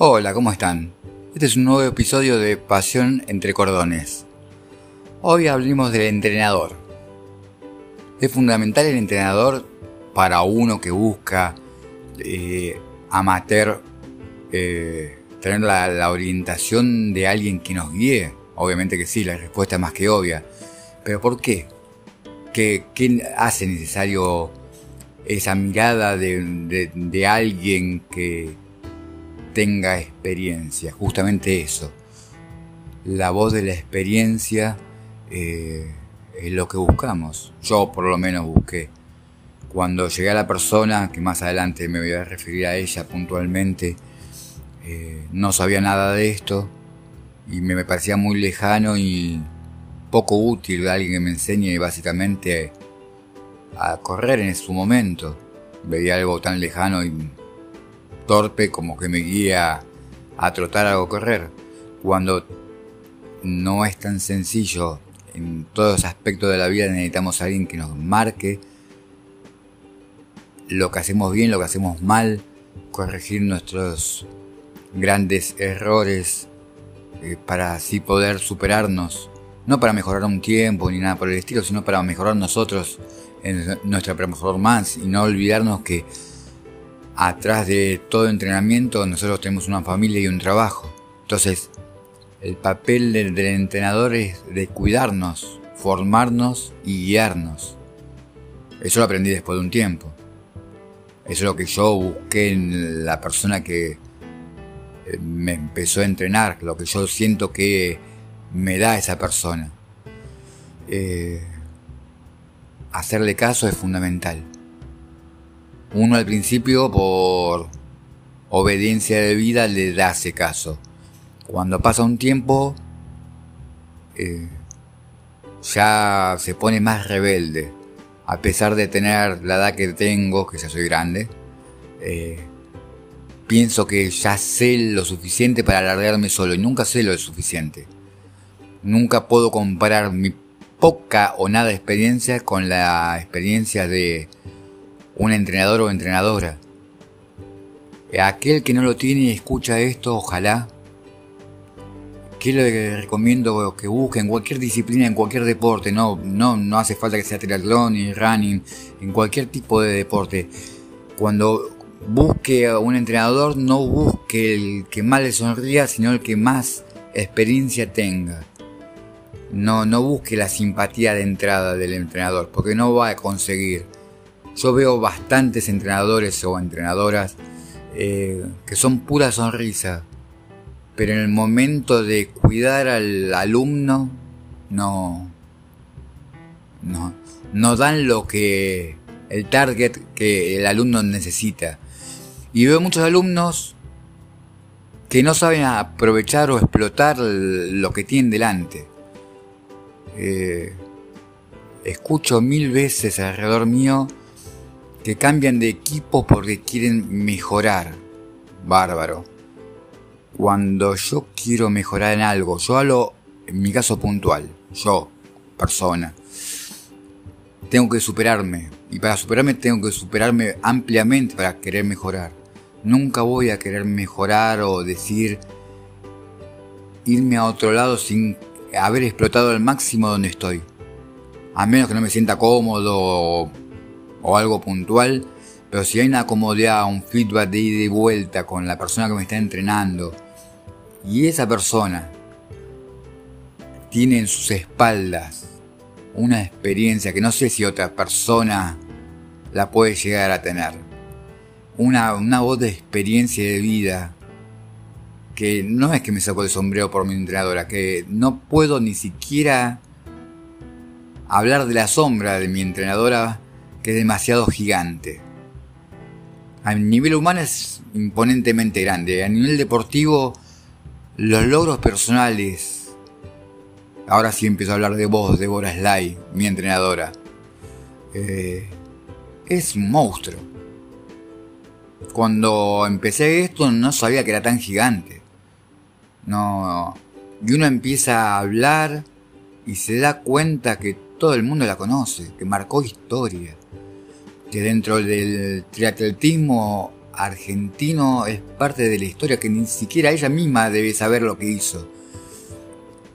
Hola, ¿cómo están? Este es un nuevo episodio de Pasión entre Cordones. Hoy hablamos del entrenador. Es fundamental el entrenador para uno que busca eh, amateur eh, tener la, orientación de alguien que nos guíe. Obviamente que sí, la respuesta es más que obvia. Pero ¿por qué? ¿Qué, hace necesario esa mirada de alguien que, tenga experiencia, justamente eso. La voz de la experiencia eh, es lo que buscamos. Yo por lo menos busqué. Cuando llegué a la persona, que más adelante me voy a referir a ella puntualmente, eh, no sabía nada de esto y me, parecía muy lejano y poco útil alguien que me enseñe básicamente a correr en su momento. Veía algo tan lejano y torpe como que me guía a trotar o correr, cuando no es tan sencillo. En todos los aspectos de la vida necesitamos a alguien que nos marque lo que hacemos bien, lo que hacemos mal, corregir nuestros grandes errores eh, para así poder superarnos. No para mejorar un tiempo ni nada por el estilo, sino para mejorar nosotros en nuestra performance y no olvidarnos que atrás de todo entrenamiento nosotros tenemos una familia y un trabajo. Entonces, el papel del, entrenador es de cuidarnos, formarnos y guiarnos. Eso lo aprendí después de un tiempo. Eso es lo que yo busqué en la persona que eh, me empezó a entrenar, lo que yo siento que me da esa persona. Eh, hacerle caso es fundamental. Uno al principio por obediencia de vida le hace caso. Cuando pasa un tiempo eh, ya se pone más rebelde. A pesar de tener la edad que tengo, que ya soy grande, eh, pienso que ya sé lo suficiente para alargarme solo y nunca sé lo suficiente. Nunca puedo comparar mi poca o nada experiencia con la experiencia de un entrenador o entrenadora. Aquel que no lo tiene y escucha esto, ojalá, que le recomiendo que busque en cualquier disciplina, en cualquier deporte, no, no, no hace falta que sea triatlón ni running, en cualquier tipo de deporte. Cuando busque a un entrenador, no busque el que más le sonría, sino el que más experiencia tenga. No, no busque la simpatía de entrada del entrenador, porque no va a conseguir. Yo veo bastantes entrenadores o entrenadoras eh, que son pura sonrisa, pero en el momento de cuidar al alumno no, no, no dan lo que el target que el alumno necesita. Y veo muchos alumnos que no saben aprovechar o explotar lo que tienen delante. Eh, escucho mil veces alrededor mío que cambian de equipo porque quieren mejorar. Bárbaro. Cuando yo quiero mejorar en algo, yo hablo en mi caso puntual, yo, persona, tengo que superarme. Y para superarme tengo que superarme ampliamente para querer mejorar. Nunca voy a querer mejorar o decir irme a otro lado sin haber explotado al máximo donde estoy. A menos que no me sienta cómodo o algo puntual, pero si hay una comodidad, un feedback de ida y vuelta con la persona que me está entrenando y esa persona tiene en sus espaldas una experiencia que no sé si otra persona la puede llegar a tener. Una, una voz de experiencia de vida que no es que me saco el sombrero por mi entrenadora, que no puedo ni siquiera hablar de la sombra de mi entrenadora que es demasiado gigante. A nivel humano es imponentemente grande. A nivel deportivo, los logros personales. Ahora sí empiezo a hablar de vos, Deborah Sly, mi entrenadora. Eh, es un monstruo. Cuando empecé esto no sabía que era tan gigante. No. Y uno empieza a hablar y se da cuenta que todo el mundo la conoce, que marcó historia que dentro del triatletismo argentino es parte de la historia que ni siquiera ella misma debe saber lo que hizo.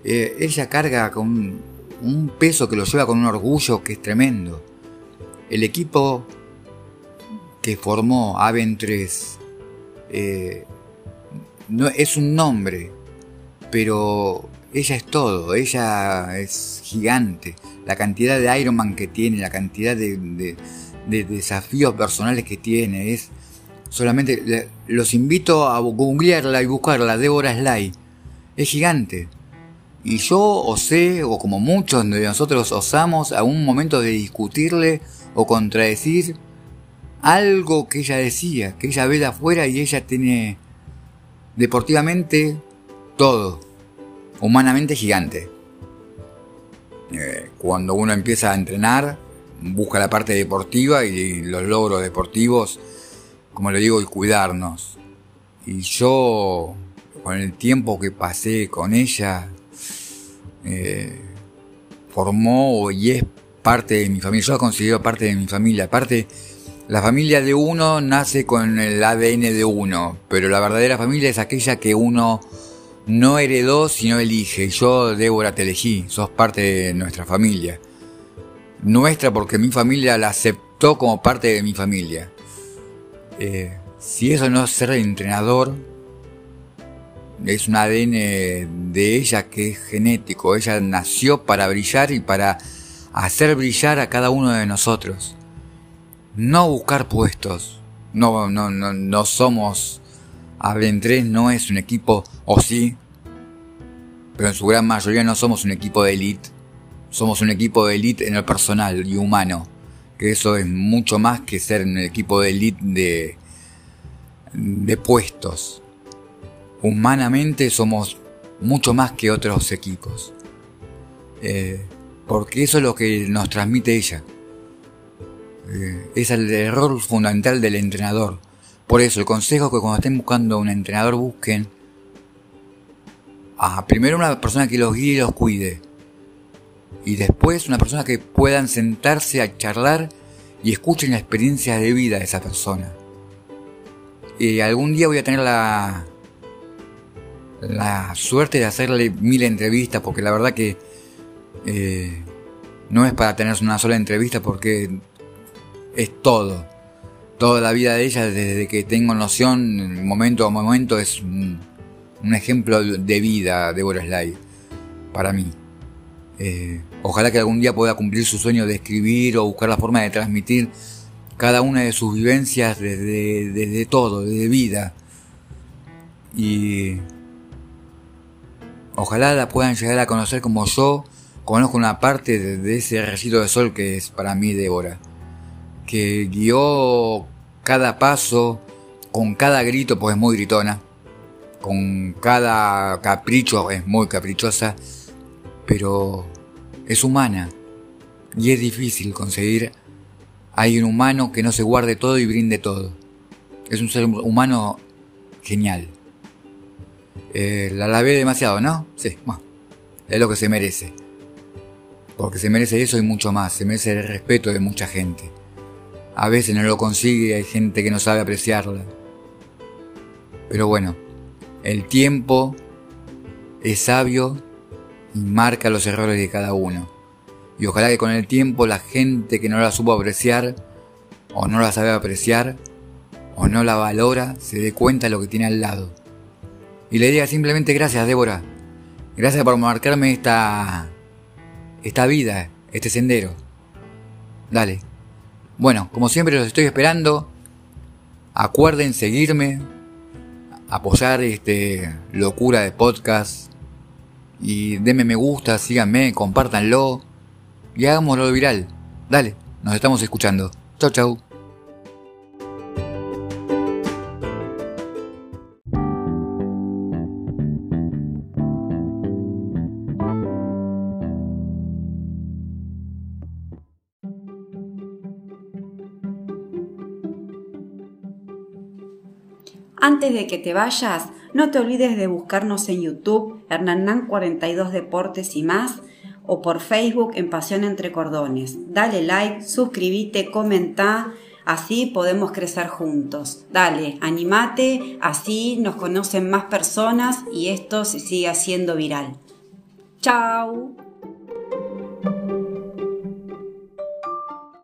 Eh, ella carga con un peso que lo lleva con un orgullo que es tremendo. El equipo que formó Aven 3 eh, no, es un nombre, pero ella es todo, ella es gigante. La cantidad de Iron Man que tiene, la cantidad de, desafíos personales que tiene, es solamente los invito a googlearla y buscarla, Débora Sly. Es gigante. Y yo osé, o como muchos de nosotros osamos, a un momento de discutirle o contradecir algo que ella decía, que ella ve de afuera y ella tiene deportivamente todo humanamente gigante. Eh, cuando uno empieza a entrenar, busca la parte deportiva y los logros deportivos, como le digo, y cuidarnos. Y yo, con el tiempo que pasé con ella, eh, formó y es parte de mi familia. Yo la considero parte de mi familia. Aparte, la familia de uno nace con el ADN de uno, pero la verdadera familia es aquella que uno no heredó, sino elige. Yo, Débora, te elegí, sos parte de nuestra familia. Nuestra porque mi familia la aceptó como parte de mi familia. Eh, si eso no es ser entrenador, es un ADN de ella que es genético. Ella nació para brillar y para hacer brillar a cada uno de nosotros. No buscar puestos. No, no, no, no somos Hablen 3 no es un equipo, o sí, pero en su gran mayoría no somos un equipo de elite. Somos un equipo de elite en el personal y humano. Que eso es mucho más que ser un equipo de elite de, de puestos. Humanamente somos mucho más que otros equipos. Eh, porque eso es lo que nos transmite ella. Eh, es el error fundamental del entrenador por eso, el consejo es que cuando estén buscando un entrenador busquen a primero una persona que los guíe y los cuide. Y después una persona que puedan sentarse a charlar y escuchen la experiencia de vida de esa persona. Y algún día voy a tener la, la suerte de hacerle mil entrevistas, porque la verdad que eh, no es para tener una sola entrevista, porque es todo toda la vida de ella, desde que tengo noción, momento a momento, es un, ejemplo de vida, Deborah Sly, para mí. Eh, ojalá que algún día pueda cumplir su sueño de escribir o buscar la forma de transmitir cada una de sus vivencias desde, desde todo, desde vida. Y ojalá la puedan llegar a conocer como yo. Conozco una parte de, ese residuo de sol que es para mí Débora, que guió cada paso, con cada grito, pues es muy gritona, con cada capricho es muy caprichosa, pero es humana y es difícil conseguir hay un humano que no se guarde todo y brinde todo. Es un ser humano genial. Eh, la lavé demasiado, ¿no? Sí, bueno, es lo que se merece. Porque se merece eso y mucho más. Se merece el respeto de mucha gente. A veces no lo consigue, hay gente que no sabe apreciarla. Pero bueno, el tiempo es sabio y marca los errores de cada uno. Y ojalá que con el tiempo la gente que no la supo apreciar, o no la sabe apreciar, o no la valora, se dé cuenta de lo que tiene al lado. Y le diga simplemente gracias, Débora. Gracias por marcarme esta, esta vida, este sendero. Dale. Bueno, como siempre los estoy esperando. Acuerden seguirme, apoyar este locura de podcast y denme me gusta, síganme, compártanlo y hagámoslo viral. Dale, nos estamos escuchando. Chau chau. Antes de que te vayas, no te olvides de buscarnos en YouTube, Hernán 42 Deportes y más, o por Facebook en Pasión Entre Cordones. Dale like, suscríbete, comenta, Así podemos crecer juntos. Dale, animate, así nos conocen más personas y esto se sigue haciendo viral. ¡Chao!